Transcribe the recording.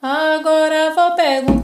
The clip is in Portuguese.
Agora vou perguntar.